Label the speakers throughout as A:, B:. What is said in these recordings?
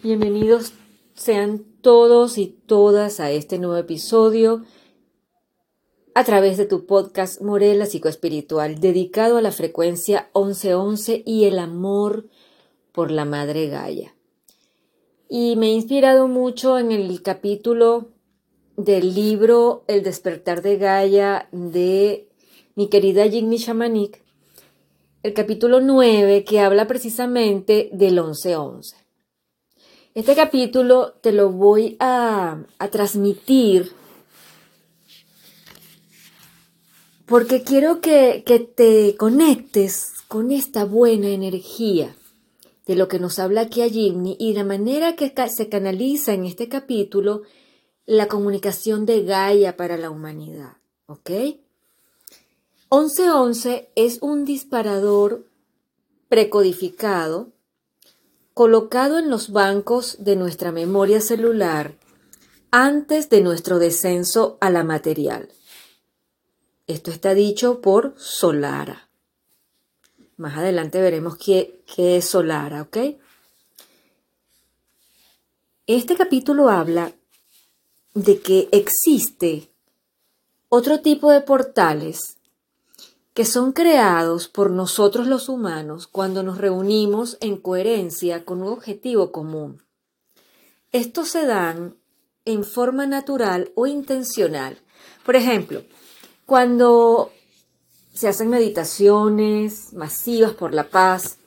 A: Bienvenidos sean todos y todas a este nuevo episodio a través de tu podcast Morela Psicoespiritual, dedicado a la frecuencia 1111 y el amor por la Madre Gaia. Y me he inspirado mucho en el capítulo del libro El despertar de Gaia de mi querida Jigme Shamanik, el capítulo 9 que habla precisamente del 1111. Este capítulo te lo voy a, transmitir porque quiero que, que te conectes con esta buena energía de lo que nos habla aquí a Jimny y la manera que se canaliza en este capítulo la comunicación de Gaia para la humanidad. ¿Ok? 1111 es un disparador precodificado colocado en los bancos de nuestra memoria celular antes de nuestro descenso a la material. Esto está dicho por Solara. Más adelante veremos qué, es Solara, ¿ok? Este capítulo habla de que existe otro tipo de portales que son creados por nosotros los humanos cuando nos reunimos en coherencia con un objetivo común. Estos se dan en forma natural o intencional. Por ejemplo, cuando se hacen meditaciones masivas por la paz,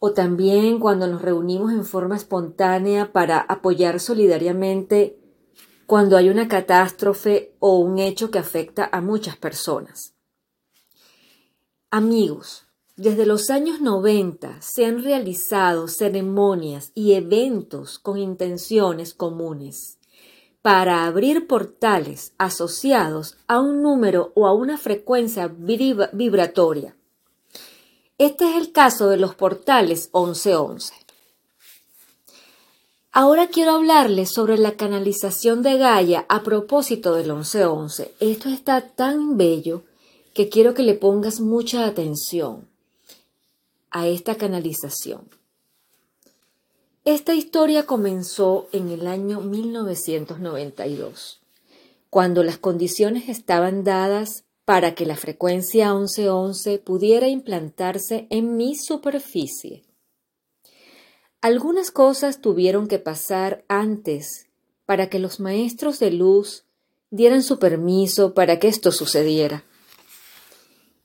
A: o también cuando nos reunimos en forma espontánea para apoyar solidariamente cuando hay una catástrofe o un hecho que afecta a muchas personas. Amigos, desde los años 90 se han realizado ceremonias y eventos con intenciones comunes para abrir portales asociados a un número o a una frecuencia vibratoria. Este es el caso de los portales 1111. Ahora quiero hablarles sobre la canalización de Gaia a propósito del 1111. Esto está tan bello que quiero que le pongas mucha atención a esta canalización. Esta historia comenzó en el año 1992, cuando las condiciones estaban dadas para que la frecuencia 1111 pudiera implantarse en mi superficie. Algunas cosas tuvieron que pasar antes para que los maestros de luz dieran su permiso para que esto sucediera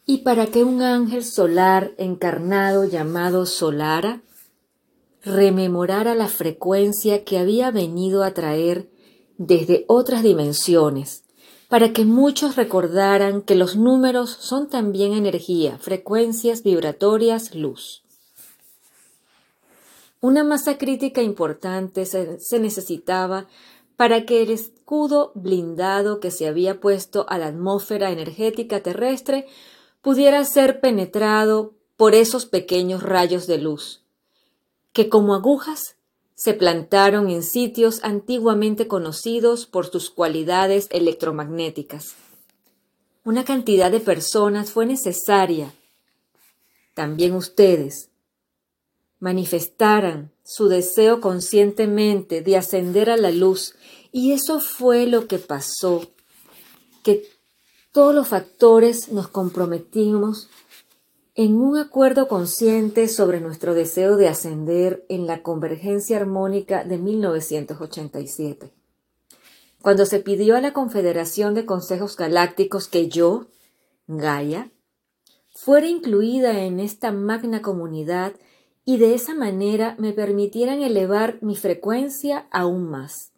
A: y para que un ángel solar encarnado llamado Solara rememorara la frecuencia que había venido a traer desde otras dimensiones, para que muchos recordaran que los números son también energía, frecuencias vibratorias, luz. Una masa crítica importante se, se necesitaba para que el escudo blindado que se había puesto a la atmósfera energética terrestre pudiera ser penetrado por esos pequeños rayos de luz, que como agujas se plantaron en sitios antiguamente conocidos por sus cualidades electromagnéticas. Una cantidad de personas fue necesaria, también ustedes, manifestaran su deseo conscientemente de ascender a la luz, y eso fue lo que pasó, que todos los factores nos comprometimos en un acuerdo consciente sobre nuestro deseo de ascender en la convergencia armónica de 1987. Cuando se pidió a la Confederación de Consejos Galácticos que yo, Gaia, fuera incluida en esta magna comunidad y de esa manera me permitieran elevar mi frecuencia aún más,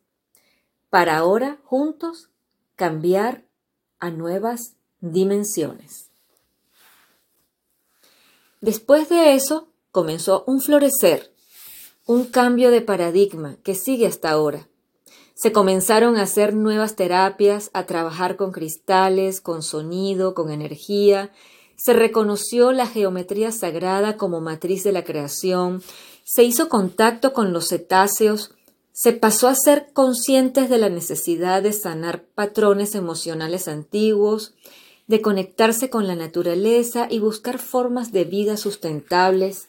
A: para ahora juntos cambiar a nuevas dimensiones. Después de eso comenzó un florecer, un cambio de paradigma que sigue hasta ahora. Se comenzaron a hacer nuevas terapias, a trabajar con cristales, con sonido, con energía. Se reconoció la geometría sagrada como matriz de la creación. Se hizo contacto con los cetáceos se pasó a ser conscientes de la necesidad de sanar patrones emocionales antiguos, de conectarse con la naturaleza y buscar formas de vida sustentables,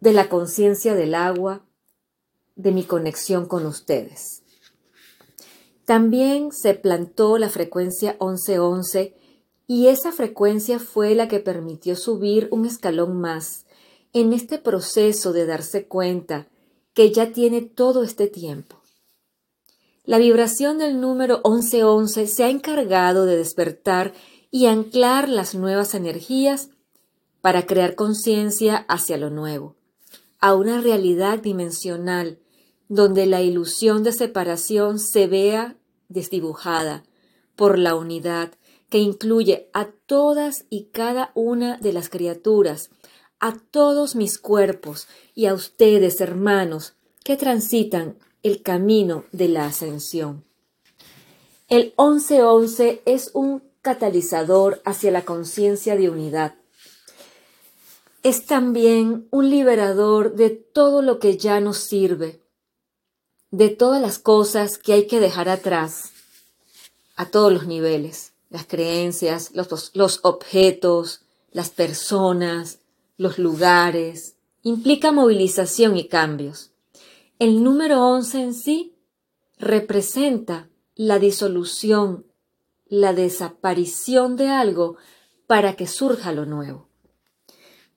A: de la conciencia del agua, de mi conexión con ustedes. También se plantó la frecuencia 1111 y esa frecuencia fue la que permitió subir un escalón más en este proceso de darse cuenta que ya tiene todo este tiempo. La vibración del número 1111 se ha encargado de despertar y anclar las nuevas energías para crear conciencia hacia lo nuevo, a una realidad dimensional donde la ilusión de separación se vea desdibujada por la unidad que incluye a todas y cada una de las criaturas, a todos mis cuerpos y a ustedes, hermanos, que transitan el camino de la ascensión. El 1111 es un catalizador hacia la conciencia de unidad. Es también un liberador de todo lo que ya nos sirve, de todas las cosas que hay que dejar atrás, a todos los niveles, las creencias, los, los objetos, las personas, los lugares, implica movilización y cambios. El número 11 en sí representa la disolución, la desaparición de algo para que surja lo nuevo.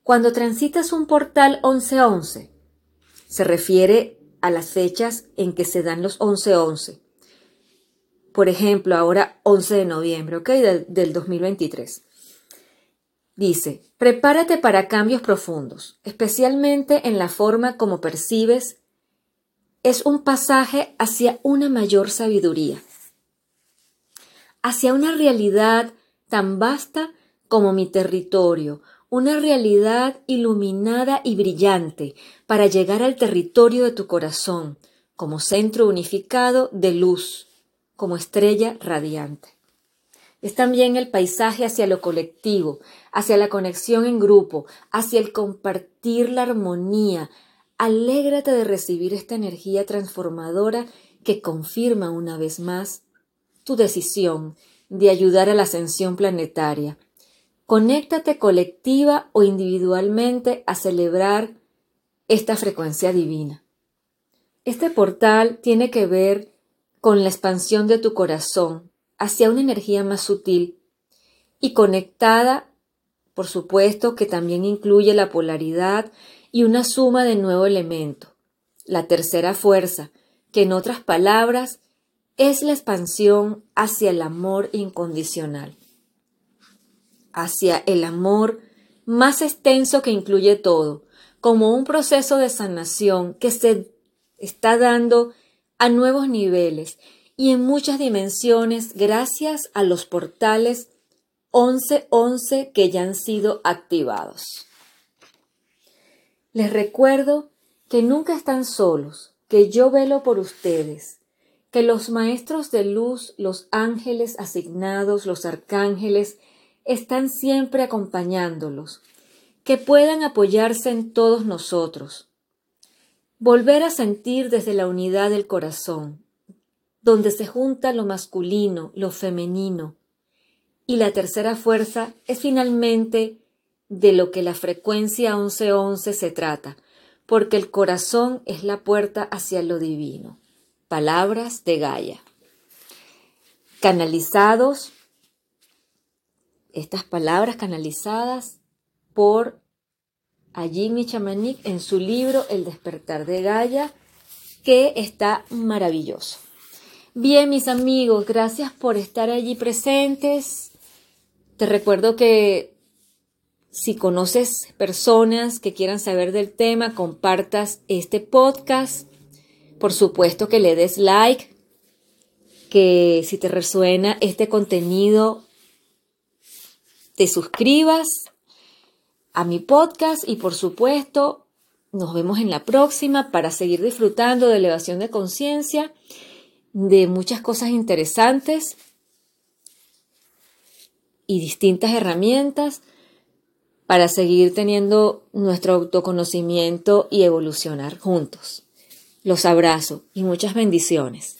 A: Cuando transitas un portal 1111, se refiere a las fechas en que se dan los 1111. Por ejemplo, ahora 11 de noviembre, ¿ok? Del, del 2023. Dice, prepárate para cambios profundos, especialmente en la forma como percibes es un pasaje hacia una mayor sabiduría, hacia una realidad tan vasta como mi territorio, una realidad iluminada y brillante para llegar al territorio de tu corazón, como centro unificado de luz, como estrella radiante. Es también el paisaje hacia lo colectivo, hacia la conexión en grupo, hacia el compartir la armonía, Alégrate de recibir esta energía transformadora que confirma una vez más tu decisión de ayudar a la ascensión planetaria. Conéctate colectiva o individualmente a celebrar esta frecuencia divina. Este portal tiene que ver con la expansión de tu corazón hacia una energía más sutil y conectada, por supuesto, que también incluye la polaridad y una suma de nuevo elemento, la tercera fuerza, que en otras palabras es la expansión hacia el amor incondicional, hacia el amor más extenso que incluye todo, como un proceso de sanación que se está dando a nuevos niveles y en muchas dimensiones gracias a los portales 1111 que ya han sido activados. Les recuerdo que nunca están solos, que yo velo por ustedes, que los maestros de luz, los ángeles asignados, los arcángeles, están siempre acompañándolos, que puedan apoyarse en todos nosotros. Volver a sentir desde la unidad del corazón, donde se junta lo masculino, lo femenino. Y la tercera fuerza es finalmente de lo que la frecuencia 1111 se trata, porque el corazón es la puerta hacia lo divino. Palabras de Gaia. Canalizados, estas palabras canalizadas por Ajimi Chamanik en su libro El despertar de Gaia, que está maravilloso. Bien, mis amigos, gracias por estar allí presentes. Te recuerdo que si conoces personas que quieran saber del tema, compartas este podcast. Por supuesto que le des like, que si te resuena este contenido, te suscribas a mi podcast y por supuesto nos vemos en la próxima para seguir disfrutando de elevación de conciencia, de muchas cosas interesantes y distintas herramientas para seguir teniendo nuestro autoconocimiento y evolucionar juntos. Los abrazo y muchas bendiciones.